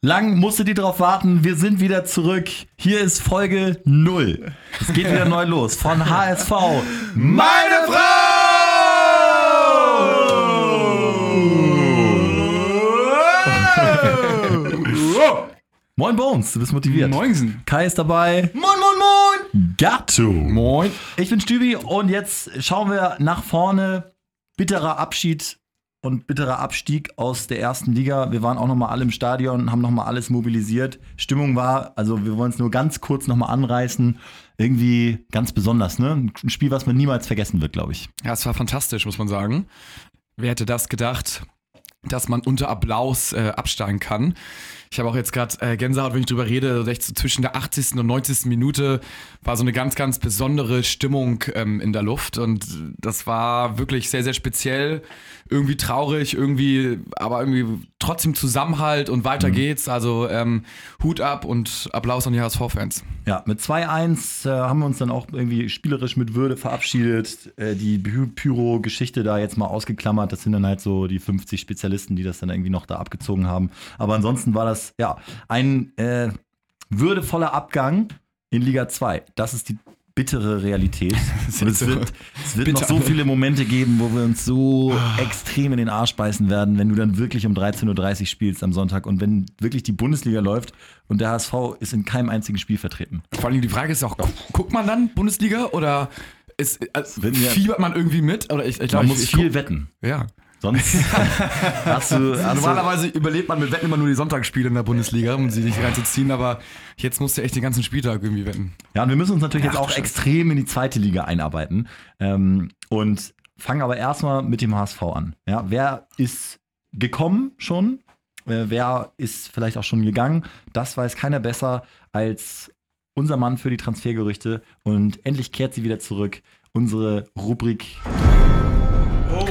Lang musstet ihr drauf warten, wir sind wieder zurück. Hier ist Folge 0. Es geht wieder neu los von HSV. Meine Frau! Moin Bones, du bist motiviert. Moinsen. Kai ist dabei. Moin, moin, moin. Gatto. Moin. Ich bin Stübi und jetzt schauen wir nach vorne. Bitterer Abschied und bitterer Abstieg aus der ersten Liga. Wir waren auch noch mal alle im Stadion, haben noch mal alles mobilisiert. Stimmung war, also wir wollen es nur ganz kurz noch mal anreißen, irgendwie ganz besonders, ne? Ein Spiel, was man niemals vergessen wird, glaube ich. Ja, es war fantastisch, muss man sagen. Wer hätte das gedacht, dass man unter Applaus äh, absteigen kann? Ich habe auch jetzt gerade äh, Gänsehaut, wenn ich drüber rede. Zwischen der 80. und 90. Minute war so eine ganz, ganz besondere Stimmung ähm, in der Luft. Und das war wirklich sehr, sehr speziell. Irgendwie traurig, irgendwie, aber irgendwie trotzdem Zusammenhalt und weiter mhm. geht's. Also ähm, Hut ab und Applaus an die HSV-Fans. Ja, mit 2-1 äh, haben wir uns dann auch irgendwie spielerisch mit Würde verabschiedet. Äh, die Pyro-Geschichte da jetzt mal ausgeklammert. Das sind dann halt so die 50 Spezialisten, die das dann irgendwie noch da abgezogen haben. Aber ansonsten war das ja ein äh, würdevoller Abgang in Liga 2. Das ist die bittere Realität. Und es wird, es wird noch so viele Momente geben, wo wir uns so extrem in den Arsch beißen werden, wenn du dann wirklich um 13.30 Uhr spielst am Sonntag und wenn wirklich die Bundesliga läuft und der HSV ist in keinem einzigen Spiel vertreten. Vor allem die Frage ist auch, guckt man dann Bundesliga oder ist, also, fiebert man irgendwie mit? Oder ich, ich glaub, man muss ich, viel wetten. Ja. Sonst hast du. Hast Normalerweise überlebt man mit Wetten immer nur die Sonntagsspiele in der Bundesliga, um sie nicht reinzuziehen, aber jetzt musst du echt den ganzen Spieltag irgendwie wetten. Ja, und wir müssen uns natürlich ja, jetzt auch extrem in die zweite Liga einarbeiten. Ähm, und fangen aber erstmal mit dem HSV an. Ja, wer ist gekommen schon? Äh, wer ist vielleicht auch schon gegangen? Das weiß keiner besser als unser Mann für die Transfergerüchte. Und endlich kehrt sie wieder zurück. Unsere Rubrik Oh.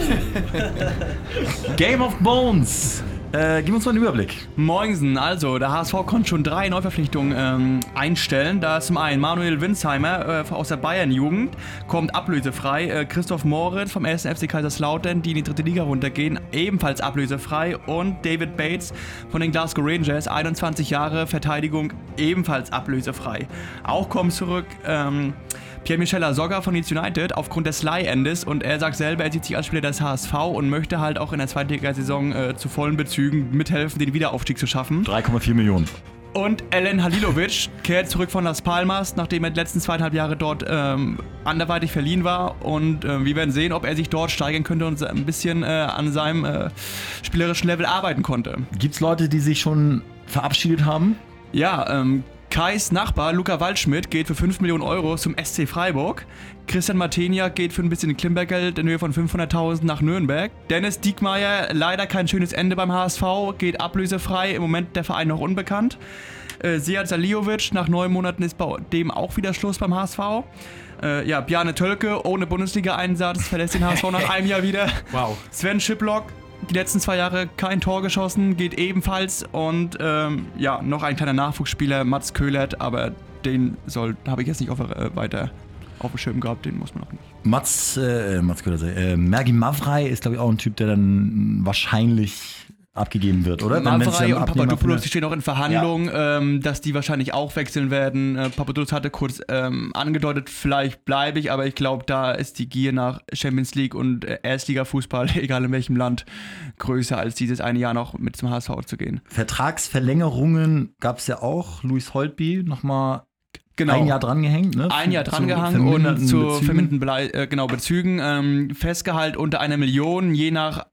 Game of Bones. Äh, gib uns mal einen Überblick. Moinsen, also der HSV konnte schon drei Neuverpflichtungen ähm, einstellen. Da ist zum einen Manuel Winsheimer äh, aus der Bayern-Jugend, kommt ablösefrei. Äh, Christoph Moritz vom 1. FC Kaiserslautern, die in die dritte Liga runtergehen, ebenfalls ablösefrei. Und David Bates von den Glasgow Rangers, 21 Jahre Verteidigung, ebenfalls ablösefrei. Auch kommt zurück. Ähm, Pierre-Michel Asogga von Leeds United aufgrund des Leih-Endes und er sagt selber, er sieht sich als Spieler des HSV und möchte halt auch in der Zweitligasaison äh, zu vollen Bezügen mithelfen, den Wiederaufstieg zu schaffen. 3,4 Millionen. Und Ellen Halilovic kehrt zurück von Las Palmas, nachdem er die letzten zweieinhalb Jahre dort ähm, anderweitig verliehen war. Und äh, wir werden sehen, ob er sich dort steigern könnte und ein bisschen äh, an seinem äh, spielerischen Level arbeiten konnte. Gibt es Leute, die sich schon verabschiedet haben? Ja, ähm, Kais Nachbar Luca Waldschmidt geht für 5 Millionen Euro zum SC Freiburg. Christian Martenia geht für ein bisschen Klimbergeld in Höhe von 500.000 nach Nürnberg. Dennis Diekmeyer, leider kein schönes Ende beim HSV, geht ablösefrei. Im Moment der Verein noch unbekannt. Äh, Sead Saliovic, nach neun Monaten ist bei dem auch wieder Schluss beim HSV. Äh, ja, Bjarne Tölke ohne Bundesliga-Einsatz verlässt den HSV nach einem Jahr wieder. Wow. Sven Schiplock die letzten zwei Jahre kein Tor geschossen, geht ebenfalls. Und ähm, ja, noch ein kleiner Nachwuchsspieler, Mats Köhlert, aber den soll, habe ich jetzt nicht auf, äh, weiter auf dem Schirm gehabt, den muss man auch nicht. Mats, äh, Mats Köhlert, äh, Mergi Mavrei ist, glaube ich, auch ein Typ, der dann wahrscheinlich abgegeben wird, oder? Mavrei und Papadopoulos, die stehen auch in Verhandlungen, ja. ähm, dass die wahrscheinlich auch wechseln werden. Äh, Papadopoulos hatte kurz ähm, angedeutet, vielleicht bleibe ich, aber ich glaube, da ist die Gier nach Champions League und äh, Erstliga-Fußball, egal in welchem Land, größer als dieses eine Jahr noch mit zum HSV zu gehen. Vertragsverlängerungen gab es ja auch. Luis Holtby nochmal Genau. Ein Jahr drangehängt, ne? Ein Jahr drangehangen und zu verminderten äh, genau, Bezügen ähm, Festgehalt unter einer Million, je nach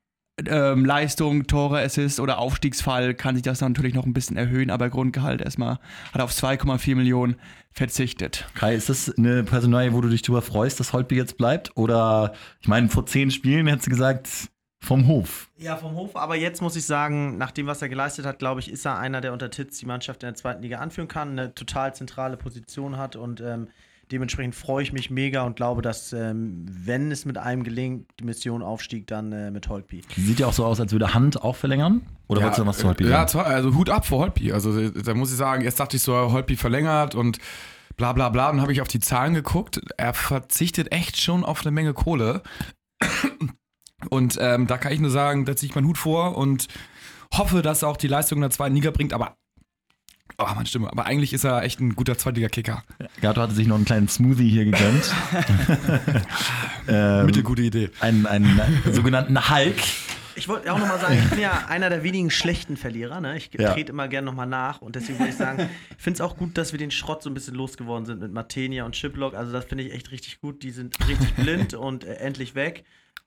ähm, Leistung, Tore, Assist oder Aufstiegsfall kann sich das natürlich noch ein bisschen erhöhen, aber Grundgehalt erstmal hat auf 2,4 Millionen verzichtet. Kai, ist das eine Personalie, wo du dich darüber freust, dass Holtby jetzt bleibt? Oder, ich meine, vor zehn Spielen hättest du gesagt, vom Hof. Ja, vom Hof, aber jetzt muss ich sagen, nach dem, was er geleistet hat, glaube ich, ist er einer, der unter Titz die Mannschaft in der zweiten Liga anführen kann, eine total zentrale Position hat und ähm, Dementsprechend freue ich mich mega und glaube, dass, ähm, wenn es mit einem gelingt, die Mission Aufstieg, dann äh, mit Holtby. Sieht ja auch so aus, als würde Hand auch verlängern. Oder ja, wolltest du noch was zu Holtby sagen? Ja, also Hut ab vor Holtby. Also da muss ich sagen, jetzt dachte ich so, Holtby verlängert und bla bla bla. Dann habe ich auf die Zahlen geguckt. Er verzichtet echt schon auf eine Menge Kohle. Und ähm, da kann ich nur sagen, da ziehe ich meinen Hut vor und hoffe, dass er auch die Leistung in der zweiten Liga bringt. Aber Oh, meine Stimme. Aber eigentlich ist er echt ein guter Zweitliga-Kicker. Gato hatte sich noch einen kleinen Smoothie hier gegönnt. ähm, Mittelgute Idee. einen, einen sogenannten Hulk. Ich wollte auch nochmal sagen, ich bin ja einer der wenigen schlechten Verlierer. Ne? Ich Ja. trete immer gerne nochmal nach und deswegen würde ich sagen, ich finde es auch gut, dass wir den Schrott so ein bisschen losgeworden sind mit Martenia und Chiplock. Also das finde ich echt richtig gut. Die sind richtig blind und äh, endlich weg.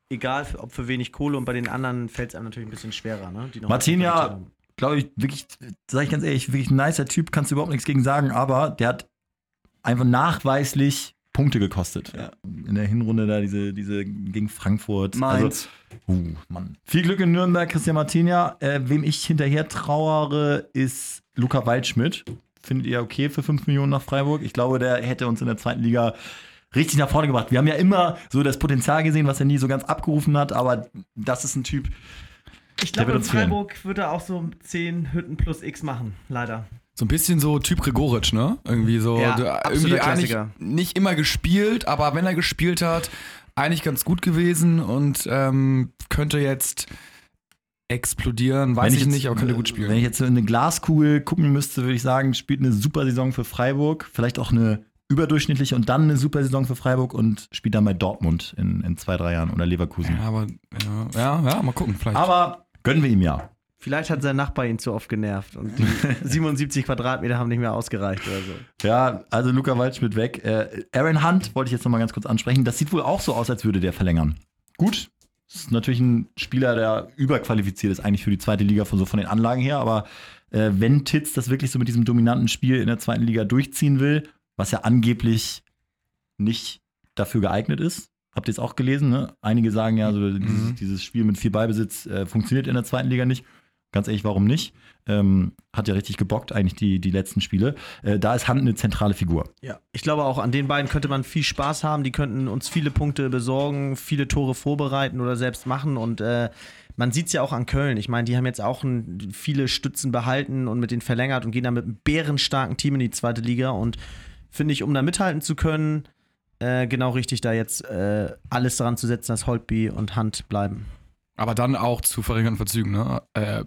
Egal, ob für wenig Kohle und bei den anderen fällt es einem natürlich ein bisschen schwerer. Ne? Die noch Martinia. Glaube ich, wirklich, sage ich ganz ehrlich, wirklich ein nicer Typ, kannst du überhaupt nichts gegen sagen, aber der hat einfach nachweislich Punkte gekostet. In der Hinrunde da diese, diese gegen Frankfurt. Mainz. Also, uh, Mann. Viel Glück in Nürnberg, Christian Martinia. Äh, wem ich hinterher trauere, ist Luca Waldschmidt. Findet ihr okay für 5 Millionen nach Freiburg? Ich glaube, der hätte uns in der zweiten Liga richtig nach vorne gebracht. Wir haben ja immer so das Potenzial gesehen, was er nie so ganz abgerufen hat, aber das ist ein Typ, Ich glaube, in fehlen. Freiburg würde er auch so 10 Hütten plus X machen, leider. So ein bisschen so Typ Gregoritsch, ne? Irgendwie so. Ja, irgendwie eigentlich nicht immer gespielt, aber wenn er gespielt hat, eigentlich ganz gut gewesen und ähm, könnte jetzt explodieren. Weiß ich, jetzt, nicht, aber könnte gut spielen. Wenn ich jetzt so in eine Glaskugel gucken müsste, würde ich sagen, spielt eine super Saison für Freiburg, vielleicht auch eine überdurchschnittliche und dann eine super Saison für Freiburg und spielt dann bei Dortmund in, in zwei, drei Jahren oder Leverkusen. ja, aber ja, ja, ja, mal gucken, vielleicht. Aber gönnen wir ihm ja. Vielleicht hat sein Nachbar ihn zu oft genervt und die 77 Quadratmeter haben nicht mehr ausgereicht oder so. Ja, also Luca Waldschmidt weg. Äh, Aaron Hunt wollte ich jetzt nochmal ganz kurz ansprechen. Das sieht wohl auch so aus, als würde der verlängern. Gut, ist natürlich ein Spieler, der überqualifiziert ist eigentlich für die zweite Liga von so von den Anlagen her, aber äh, wenn Titz das wirklich so mit diesem dominanten Spiel in der zweiten Liga durchziehen will, was ja angeblich nicht dafür geeignet ist, habt ihr es auch gelesen, ne? Einige sagen ja, so dieses, Mhm. dieses Spiel mit viel Ballbesitz äh, funktioniert in der zweiten Liga nicht. Ganz ehrlich, warum nicht? Ähm, hat ja richtig gebockt, eigentlich die, die letzten Spiele. Äh, da ist Hand eine zentrale Figur. Ja, ich glaube auch, an den beiden könnte man viel Spaß haben. Die könnten uns viele Punkte besorgen, viele Tore vorbereiten oder selbst machen. Und äh, man sieht es ja auch an Köln. Ich meine, die haben jetzt auch ein, viele Stützen behalten und mit denen verlängert und gehen dann mit einem bärenstarken Team in die zweite Liga. Und finde ich, um da mithalten zu können, äh, genau richtig, da jetzt äh, alles daran zu setzen, dass Holtby und Hand bleiben. Aber dann auch zu verringerten Verzügen, ne? Äh,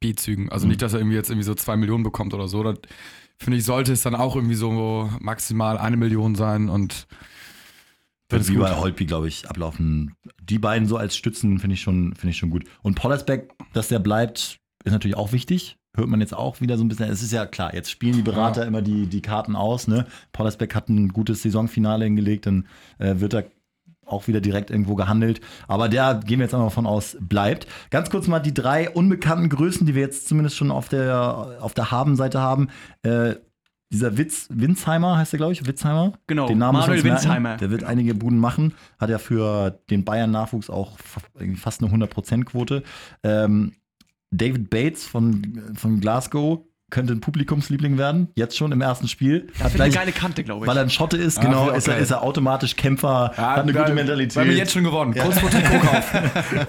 B-Zügen. Also Mhm. nicht, dass er irgendwie jetzt irgendwie so zwei Millionen bekommt oder so. Das finde ich, sollte es dann auch irgendwie so maximal eine Million sein und Wird wie gut. bei Holtby, glaube ich, ablaufen. Die beiden so als Stützen finde ich, schon- finde ich schon gut. Und Pollersbeck, dass der bleibt, ist natürlich auch wichtig. Hört man jetzt auch wieder so ein bisschen. Es ist ja klar, jetzt spielen die Berater immer die, die Karten aus. Ne? Pollersbeck hat ein gutes Saisonfinale hingelegt, dann äh, wird er auch wieder direkt irgendwo gehandelt. Aber der, gehen wir jetzt einmal von aus, bleibt. Ganz kurz mal die drei unbekannten Größen, die wir jetzt zumindest schon auf der, auf der Habenseite haben. Äh, dieser Witz, Winsheimer heißt der, glaube ich, Witzheimer. Genau, Den Namen Manuel. Winsheimer. Der wird einige Buden machen. Hat ja für den Bayern-Nachwuchs auch fast eine 100%-Quote. Ähm, David Bates von, von Glasgow könnte ein Publikumsliebling werden. Jetzt schon im ersten Spiel. Er Hat hat eine gleich, geile Kante, glaube ich. weil er ein Schotte ist, Ah, genau, ich ist er, okay. ist er automatisch Kämpfer, Ja, hat eine gute Mentalität. Wir haben jetzt schon gewonnen. Kurz vor Trikotkauf.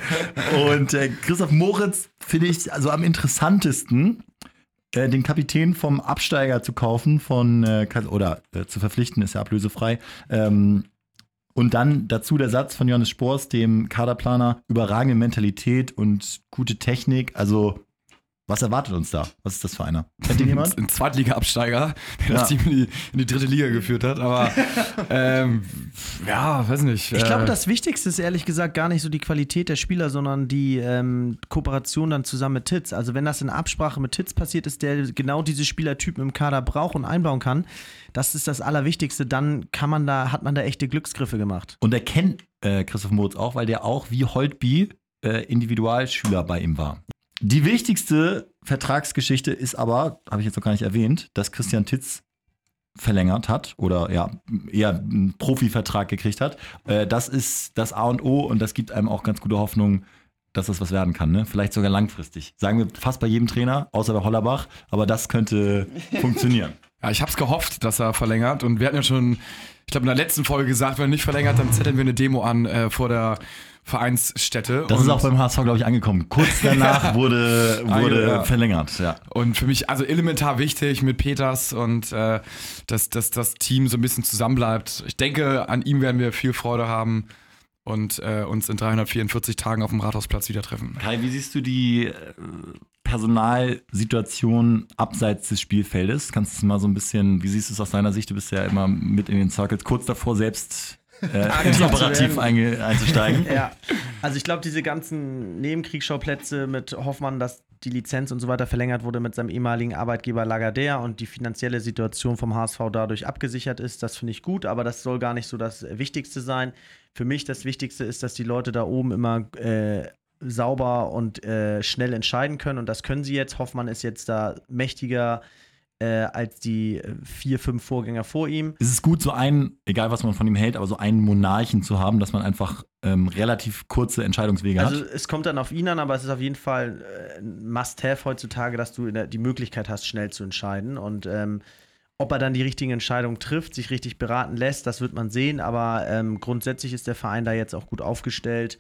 Und äh, Christoph Moritz finde ich also am interessantesten, äh, den Kapitän vom Absteiger zu kaufen, von äh, oder äh, zu verpflichten, ist ja ablösefrei. Ähm, und dann dazu der Satz von Johannes Spors, dem Kaderplaner, überragende Mentalität und gute Technik. Also, was erwartet uns da? Was ist das für einer? Kennt ihn jemand? Ein Zweitliga-Absteiger, der Ja. das Team in die, in die dritte Liga geführt hat. Aber ähm, ja, weiß nicht. Ich glaube, äh, das Wichtigste ist ehrlich gesagt gar nicht so die Qualität der Spieler, sondern die ähm, Kooperation dann zusammen mit Titz. Also wenn das in Absprache mit Titz passiert ist, der genau diese Spielertypen im Kader braucht und einbauen kann, das ist das Allerwichtigste. Dann kann man da, hat man da echte Glücksgriffe gemacht. Und er kennt äh, Christoph Moritz auch, weil der auch wie Holtby äh, Individualschüler bei ihm war. Die wichtigste Vertragsgeschichte ist aber, habe ich jetzt noch gar nicht erwähnt, dass Christian Titz verlängert hat oder ja, eher einen Profivertrag gekriegt hat. Äh, das ist das A und O und das gibt einem auch ganz gute Hoffnung, dass das was werden kann. Ne? Vielleicht sogar langfristig. Sagen wir fast bei jedem Trainer, außer bei Hollerbach, aber das könnte funktionieren. Ja, ich habe es gehofft, dass er verlängert. Und wir hatten ja schon, ich glaube, in der letzten Folge gesagt, wenn er nicht verlängert, dann zetteln wir eine Demo an äh, vor der Vereinsstätte. Das ist auch beim HSV, glaube ich, angekommen. Kurz danach wurde, wurde Ja. verlängert. Ja. Und für mich also elementar wichtig mit Peters und äh, dass, dass das Team so ein bisschen zusammenbleibt. Ich denke, an ihm werden wir viel Freude haben und äh, uns in 344 Tagen auf dem Rathausplatz wieder treffen. Kai, wie siehst du die äh, Personalsituation abseits des Spielfeldes? Kannst du es mal so ein bisschen, wie siehst du es aus deiner Sicht? Du bist ja immer mit in den Circles, kurz davor selbst äh, ins Operativ einge- einzusteigen. Ja, also ich glaube, diese ganzen Nebenkriegsschauplätze mit Hoffmann, dass die Lizenz und so weiter verlängert wurde mit seinem ehemaligen Arbeitgeber Lagardère und die finanzielle Situation vom HSV dadurch abgesichert ist, das finde ich gut, aber das soll gar nicht so das Wichtigste sein. Für mich das Wichtigste ist, dass die Leute da oben immer äh, sauber und äh, schnell entscheiden können und das können sie jetzt. Hoffmann ist jetzt da mächtiger äh, als die äh, vier, fünf Vorgänger vor ihm. Es ist gut, so einen, egal was man von ihm hält, aber so einen Monarchen zu haben, dass man einfach ähm, relativ kurze Entscheidungswege Also hat. es kommt dann auf ihn an, aber es ist auf jeden Fall äh, ein Must-Have heutzutage, dass du die Möglichkeit hast, schnell zu entscheiden. Und ähm, ob er dann die richtigen Entscheidungen trifft, sich richtig beraten lässt, das wird man sehen. Aber ähm, grundsätzlich ist der Verein da jetzt auch gut aufgestellt.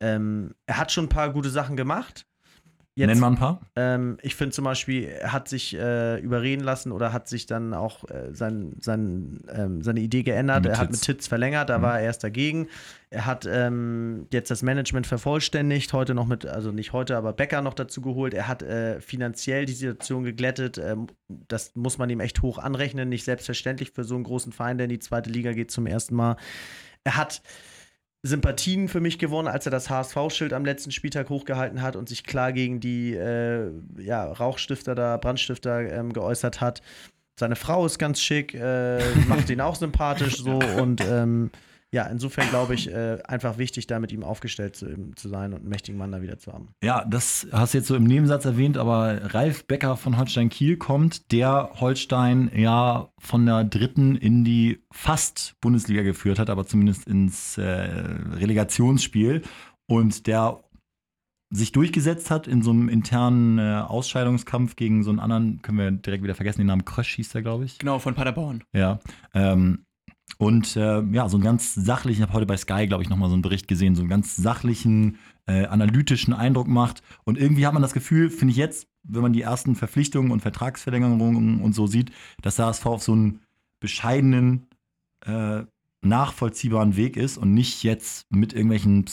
Ähm, er hat schon ein paar gute Sachen gemacht. Jetzt, Nenn mal ein paar. ähm, ich finde zum Beispiel, er hat sich äh, überreden lassen oder hat sich dann auch äh, sein, sein, ähm, seine Idee geändert. Mit er hat Titz. mit Titz verlängert, da war er erst dagegen. Er hat ähm, jetzt das Management vervollständigt, heute noch mit, also nicht heute, aber Becker noch dazu geholt. Er hat äh, finanziell die Situation geglättet. Ähm, das muss man ihm echt hoch anrechnen. Nicht selbstverständlich für so einen großen Verein, der in die zweite Liga geht zum ersten Mal. Er hat Sympathien für mich gewonnen, als er das HSV-Schild am letzten Spieltag hochgehalten hat und sich klar gegen die äh, ja, Rauchstifter da, Brandstifter ähm, geäußert hat. Seine Frau ist ganz schick, äh, macht ihn auch sympathisch so und ähm, ja, insofern glaube ich, äh, einfach wichtig, da mit ihm aufgestellt zu, zu sein und einen mächtigen Mann da wieder zu haben. Ja, das hast du jetzt so im Nebensatz erwähnt, aber Ralf Becker von Holstein Kiel kommt, der Holstein ja von der dritten in die fast Bundesliga geführt hat, aber zumindest ins äh, Relegationsspiel und der sich durchgesetzt hat in so einem internen äh, Ausscheidungskampf gegen so einen anderen, können wir direkt wieder vergessen, den Namen Krösch hieß der, glaube ich. Genau, von Paderborn. Ja. Ähm, und äh, ja, so einen ganz sachlichen, ich habe heute bei Sky, glaube ich, nochmal so einen Bericht gesehen, so einen ganz sachlichen, äh, analytischen Eindruck macht. Und irgendwie hat man das Gefühl, finde ich jetzt, wenn man die ersten Verpflichtungen und Vertragsverlängerungen und so sieht, dass der HSV auf so einen bescheidenen, äh, nachvollziehbaren Weg ist und nicht jetzt mit irgendwelchen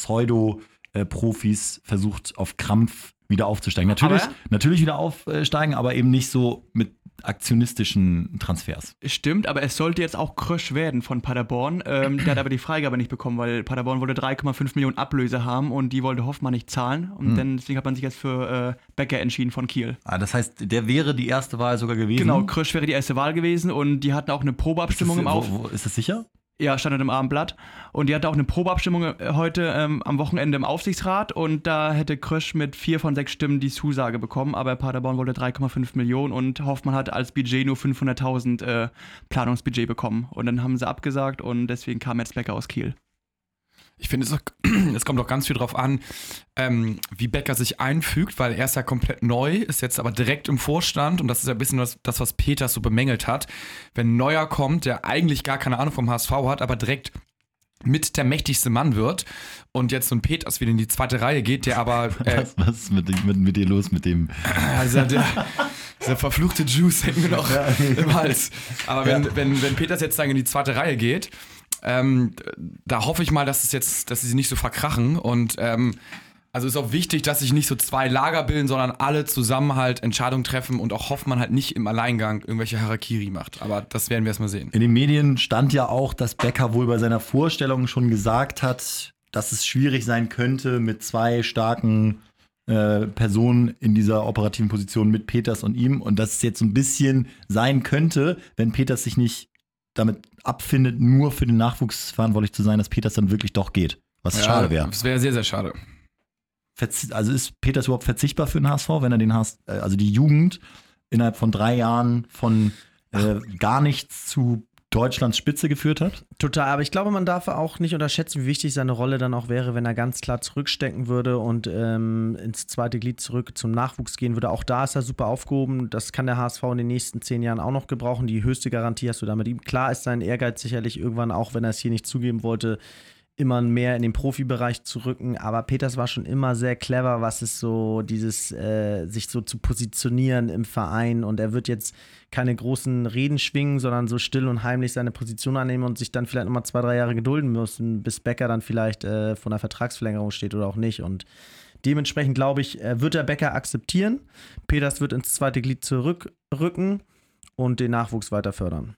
Pseudo-Profis versucht, auf Krampf wieder aufzusteigen. Natürlich, Aber- natürlich wieder aufsteigen, aber eben nicht so mit aktionistischen Transfers. Stimmt, aber es sollte jetzt auch Krösch werden von Paderborn. Ähm, der hat aber die Freigabe nicht bekommen, weil Paderborn wollte 3,5 Millionen Ablöse haben und die wollte Hoffmann nicht zahlen. Und Hm. dann, deswegen hat man sich jetzt für äh, Becker entschieden von Kiel. Ah, das heißt, der wäre die erste Wahl sogar gewesen. Genau, Krösch wäre die erste Wahl gewesen und die hatten auch eine ist das, Probeabstimmung im Auf. wo, wo, ist das sicher? Ja, stand im Abendblatt. Und die hatte auch eine Probeabstimmung äh, heute ähm, am Wochenende im Aufsichtsrat und da hätte Krösch mit vier von sechs Stimmen die Zusage bekommen, aber Paderborn wollte 3,5 Millionen und Hoffmann hat als Budget nur 500.000 äh, Planungsbudget bekommen. Und dann haben sie abgesagt und deswegen kam jetzt Becker aus Kiel. Ich finde, es, es kommt auch ganz viel drauf an, ähm, wie Becker sich einfügt, weil er ist ja komplett neu, ist jetzt aber direkt im Vorstand und das ist ja ein bisschen das, das was Peters so bemängelt hat. Wenn ein Neuer kommt, der eigentlich gar keine Ahnung vom HSV hat, aber direkt mit der mächtigste Mann wird und jetzt so ein Peters wieder in die zweite Reihe geht, der aber äh, Was, was ist mit, mit, mit dir los mit dem? also der, dieser verfluchte Juice hängt mir noch im Hals. Aber wenn, wenn, wenn Peters jetzt dann in die zweite Reihe geht, ähm, da hoffe ich mal, dass es jetzt, dass sie sich nicht so verkrachen. Und ähm, also ist auch wichtig, dass sich nicht so zwei Lager bilden, sondern alle zusammen halt Entscheidungen treffen und auch Hoffmann halt nicht im Alleingang irgendwelche Harakiri macht. Aber das werden wir erstmal sehen. In den Medien stand ja auch, dass Becker wohl bei seiner Vorstellung schon gesagt hat, dass es schwierig sein könnte mit zwei starken äh, Personen in dieser operativen Position mit Peters und ihm und dass es jetzt so ein bisschen sein könnte, wenn Peters sich nicht damit abfindet, nur für den Nachwuchs verantwortlich zu sein, dass Peters dann wirklich doch geht. Was schade wäre. Das wäre sehr, sehr schade. Verzi- also ist Peters überhaupt verzichtbar für den HSV, wenn er den HSV, äh, also die Jugend innerhalb von drei Jahren von äh, gar nichts zu Deutschlands Spitze geführt hat? Total, aber ich glaube, man darf auch nicht unterschätzen, wie wichtig seine Rolle dann auch wäre, wenn er ganz klar zurückstecken würde und ähm, ins zweite Glied zurück zum Nachwuchs gehen würde. Auch da ist er super aufgehoben. Das kann der HSV in den nächsten zehn Jahren auch noch gebrauchen. Die höchste Garantie hast du da mit ihm. Klar ist sein Ehrgeiz sicherlich irgendwann, auch wenn er es hier nicht zugeben wollte, immer mehr in den Profibereich zu rücken. Aber Peters war schon immer sehr clever, was es so dieses, äh, sich so zu positionieren im Verein. Und er wird jetzt keine großen Reden schwingen, sondern so still und heimlich seine Position annehmen und sich dann vielleicht nochmal zwei, drei Jahre gedulden müssen, bis Becker dann vielleicht äh, vor einer Vertragsverlängerung steht oder auch nicht. Und Dementsprechend glaube ich, äh, wird der Becker akzeptieren. Peters wird ins zweite Glied zurückrücken und den Nachwuchs weiter fördern.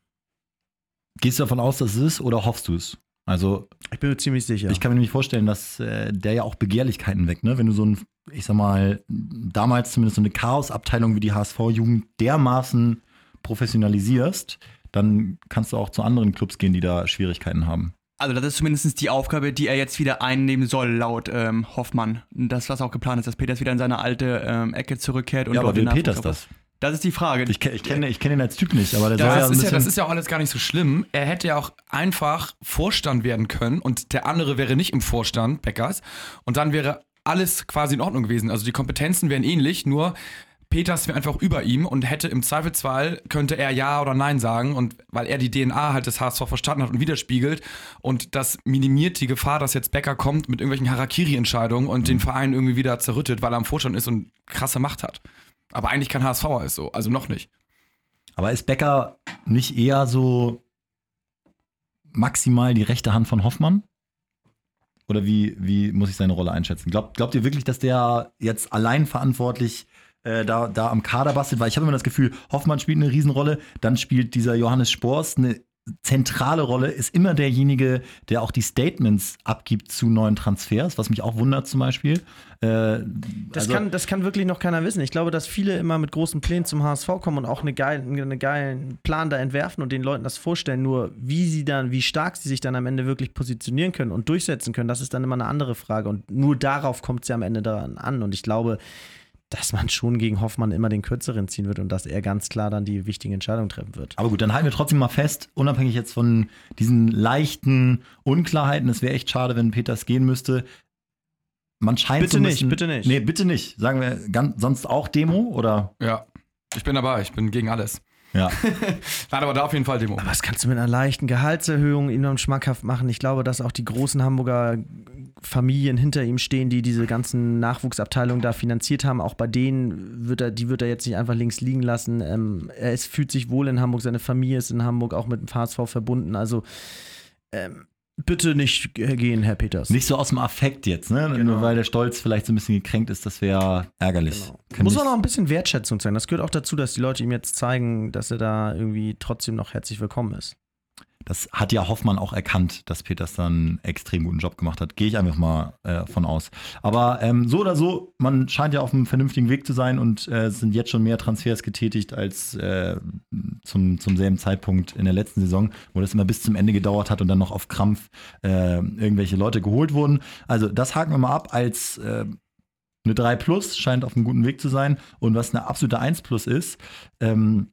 Gehst du davon aus, dass es ist oder hoffst du es? Also, Ich bin mir ziemlich sicher. ich kann mir nämlich vorstellen, dass äh, der ja auch Begehrlichkeiten weckt, ne? Wenn du so ein, ich sag mal, damals zumindest so eine Chaosabteilung wie die HSV-Jugend dermaßen professionalisierst, dann kannst du auch zu anderen Clubs gehen, die da Schwierigkeiten haben. Also das ist zumindest die Aufgabe, die er jetzt wieder einnehmen soll, laut ähm, Hoffmann. Und Das, was auch geplant ist, dass Peters wieder in seine alte ähm, Ecke zurückkehrt. Und ja, aber will Peters das? Das ist die Frage. Ich, ich kenne ich kenn ihn als Typ nicht, aber der soll ja Das ist ja, das ist ja auch alles gar nicht so schlimm. Er hätte ja auch einfach Vorstand werden können und der andere wäre nicht im Vorstand, Beckers. Und dann wäre alles quasi in Ordnung gewesen. Also die Kompetenzen wären ähnlich, nur Peters wäre einfach über ihm und hätte im Zweifelsfall, könnte er Ja oder Nein sagen. Und weil er die DNA halt des HSV verstanden hat und widerspiegelt. Und das minimiert die Gefahr, dass jetzt Becker kommt mit irgendwelchen Harakiri-Entscheidungen und den Verein irgendwie wieder zerrüttet, weil er im Vorstand ist und krasse Macht hat. Aber eigentlich kein HSVer ist so, also noch nicht. aber ist Becker nicht eher so maximal die rechte Hand von Hoffmann? Oder wie, wie muss ich seine Rolle einschätzen? Glaubt, glaubt ihr wirklich, dass der jetzt allein verantwortlich äh, da, da am Kader bastelt? Weil ich habe immer das Gefühl, Hoffmann spielt eine Riesenrolle, dann spielt dieser Johannes Spors eine zentrale Rolle, ist immer derjenige, der auch die Statements abgibt zu neuen Transfers, was mich auch wundert zum Beispiel. Äh, Das, also- kann, das kann wirklich noch keiner wissen. Ich glaube, dass viele immer mit großen Plänen zum HSV kommen und auch eine geilen, einen geilen Plan da entwerfen und den Leuten das vorstellen. Nur wie sie dann, wie stark sie sich dann am Ende wirklich positionieren können und durchsetzen können, das ist dann immer eine andere Frage. Und nur darauf kommt es ja am Ende daran an. Und ich glaube, dass man schon gegen Hoffmann immer den Kürzeren ziehen wird und dass er ganz klar dann die wichtigen Entscheidungen treffen wird. Aber gut, dann halten wir trotzdem mal fest, unabhängig jetzt von diesen leichten Unklarheiten, es wäre echt schade, wenn Peters gehen müsste. Man scheint Bitte so nicht, bisschen, bitte nicht. Nee, bitte nicht. Sagen wir ganz, sonst auch Demo oder? Ja, ich bin dabei, ich bin gegen alles. Ja. Nein, aber da auf jeden Fall Demo. Aber was kannst du mit einer leichten Gehaltserhöhung ihm dann schmackhaft machen? Ich glaube, dass auch die großen Hamburger Familien hinter ihm stehen, die diese ganzen Nachwuchsabteilungen da finanziert haben. Auch bei denen wird er, die wird er jetzt nicht einfach links liegen lassen. Ähm, er ist, fühlt sich wohl in Hamburg, seine Familie ist in Hamburg auch mit dem HSV verbunden. Also ähm, bitte nicht gehen, Herr Peters. Nicht so aus dem Affekt jetzt, ne? Genau. Nur weil der Stolz vielleicht so ein bisschen gekränkt ist, das wäre ärgerlich. Genau. Muss auch noch ein bisschen Wertschätzung zeigen. Das gehört auch dazu, dass die Leute ihm jetzt zeigen, dass er da irgendwie trotzdem noch herzlich willkommen ist. Das hat ja Hoffmann auch erkannt, dass Peters dann einen extrem guten Job gemacht hat. Gehe ich einfach mal äh, von aus. Aber ähm, so oder so, man scheint ja auf einem vernünftigen Weg zu sein und äh, sind jetzt schon mehr Transfers getätigt als äh, zum, zum selben Zeitpunkt in der letzten Saison, wo das immer bis zum Ende gedauert hat und dann noch auf Krampf äh, irgendwelche Leute geholt wurden. Also das haken wir mal ab als äh, eine 3 Plus, scheint auf einem guten Weg zu sein. Und was eine absolute 1 Plus ist, ähm,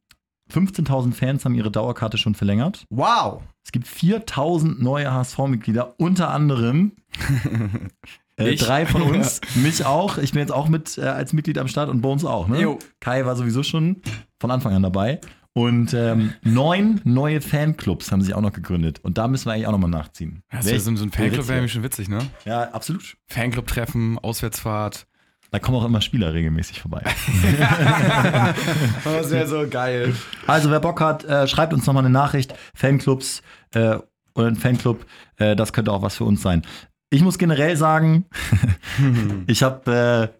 15.000 Fans haben ihre Dauerkarte schon verlängert. Wow! Es gibt 4000 neue HSV-Mitglieder, unter anderem äh, drei von uns, mich auch. Ich bin jetzt auch mit äh, als Mitglied am Start und Bones auch. Ne? Jo. Kai war sowieso schon von Anfang an dabei. Und ähm, neun neue Fanclubs haben sich auch noch gegründet. Und da müssen wir eigentlich auch nochmal nachziehen. Ja, so, so ein Fanclub wäre nämlich schon witzig, ne? Ja, absolut. Fanclub-Treffen, Auswärtsfahrt. Da kommen auch immer Spieler regelmäßig vorbei. Das wäre so geil. Also, wer Bock hat, äh, schreibt uns nochmal eine Nachricht. Fanclubs äh, oder ein Fanclub, äh, das könnte auch was für uns sein. Ich muss generell sagen, ich habe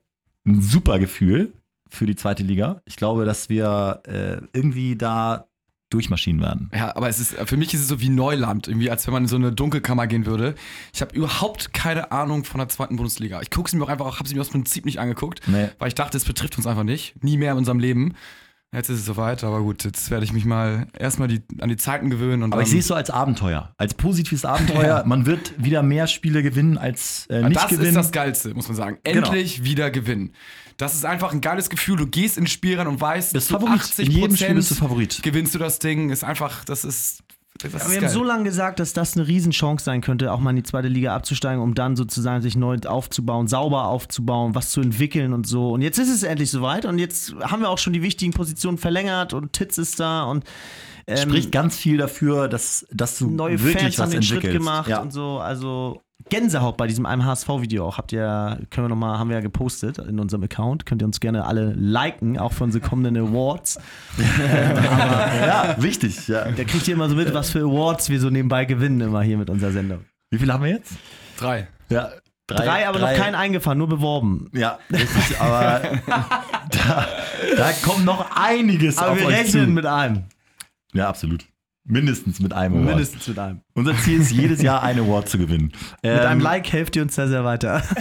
äh, ein super Gefühl für die zweite Liga. Ich glaube, dass wir äh, irgendwie da durchmaschinen werden. Ja, aber es ist, für mich ist es so wie Neuland, irgendwie, als wenn man in so eine Dunkelkammer gehen würde. Ich habe überhaupt keine Ahnung von der zweiten Bundesliga. Ich gucke sie mir auch einfach, habe sie mir aus Prinzip nicht angeguckt, Nee. weil ich dachte, es betrifft uns einfach nicht. Nie mehr in unserem Leben. Jetzt ist es soweit, aber gut, jetzt werde ich mich mal erstmal die, an die Zeiten gewöhnen und Aber dann. ich sehe es so als Abenteuer, als positives Abenteuer. Man wird wieder mehr Spiele gewinnen als äh, Ja, nicht das gewinnen. ist das Geilste, muss man sagen. Genau. Endlich wieder gewinnen. Das ist einfach ein geiles Gefühl. Du gehst ins Spiel rein und weißt, Bist zu Favorit. 80 In jedem Spiel bist du Favorit. gewinnst du das Ding. Ist einfach, das ist. Das ist wir geil. haben so lange gesagt, dass das eine Riesenchance sein könnte, auch mal in die zweite Liga abzusteigen, um dann sozusagen sich neu aufzubauen, sauber aufzubauen, was zu entwickeln und so. Und jetzt ist es endlich soweit und jetzt haben wir auch schon die wichtigen Positionen verlängert und Titz ist da und ähm, Spricht ganz viel dafür, dass, dass du neue wirklich Fans haben was den Schritt gemacht Ja. und so. Also Gänsehaut bei diesem einem HSV-Video auch. Habt ihr, können wir noch mal, haben wir ja gepostet in unserem Account. Könnt ihr uns gerne alle liken, auch für unsere kommenden Awards. ja, wichtig. Ja. Da kriegt ihr immer so mit, was für Awards wir so nebenbei gewinnen, immer hier mit unserer Sendung. Wie viel haben wir jetzt? Drei. Ja, Drei, aber noch keinen eingefahren, nur beworben. Ja, richtig, aber da, da kommt noch einiges Aber auf wir euch rechnen zu. mit einem. Ja, absolut. Mindestens mit einem Award. Mindestens mit einem. Unser Ziel ist, jedes Jahr einen Award zu gewinnen. Mit einem Like helft ihr uns sehr, sehr weiter.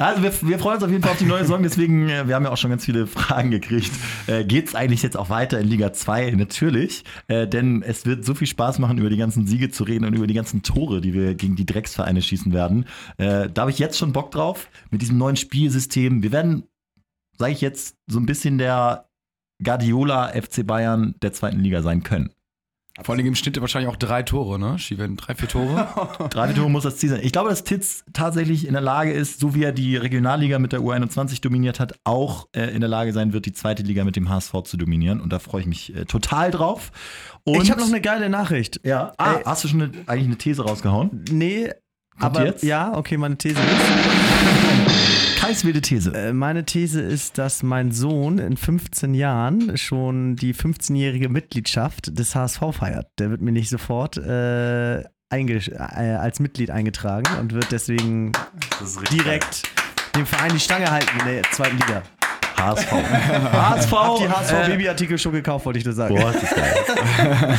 Also wir, wir freuen uns auf jeden Fall auf die neue Saison, deswegen, äh, wir haben ja auch schon ganz viele Fragen gekriegt. Äh, Geht es eigentlich jetzt auch weiter in Liga 2? Natürlich, äh, denn es wird so viel Spaß machen, über die ganzen Siege zu reden und über die ganzen Tore, die wir gegen die Drecksvereine schießen werden. Äh, da habe ich jetzt schon Bock drauf, mit diesem neuen Spielsystem. Wir werden, sage ich jetzt, so ein bisschen der Guardiola FC Bayern der zweiten Liga sein können. Vor allem im Schnitt wahrscheinlich auch drei Tore, ne? Schieben drei, vier Tore. Drei Tore muss das Ziel sein. Ich glaube, dass Titz tatsächlich in der Lage ist, so wie er die Regionalliga mit der U21 dominiert hat, auch äh, in der Lage sein wird, die zweite Liga mit dem HSV zu dominieren. Und da freue ich mich äh, total drauf. Und, ich habe noch eine geile Nachricht. Ja, ah, Ey. hast du schon eine, eigentlich eine These rausgehauen? Nee, aber jetzt? ja, okay, meine These ist. Kais wilde These. Äh, Meine These ist, dass mein Sohn in 15 Jahren schon die 15-jährige Mitgliedschaft des HSV feiert. Der wird mir nicht sofort äh, einge- äh, als Mitglied eingetragen und wird deswegen direkt dem Verein die Stange halten in der zweiten Liga. HSV. HSV. Hab die äh, HSV-Baby-Artikel schon gekauft, wollte ich nur sagen. Boah, ist das geil.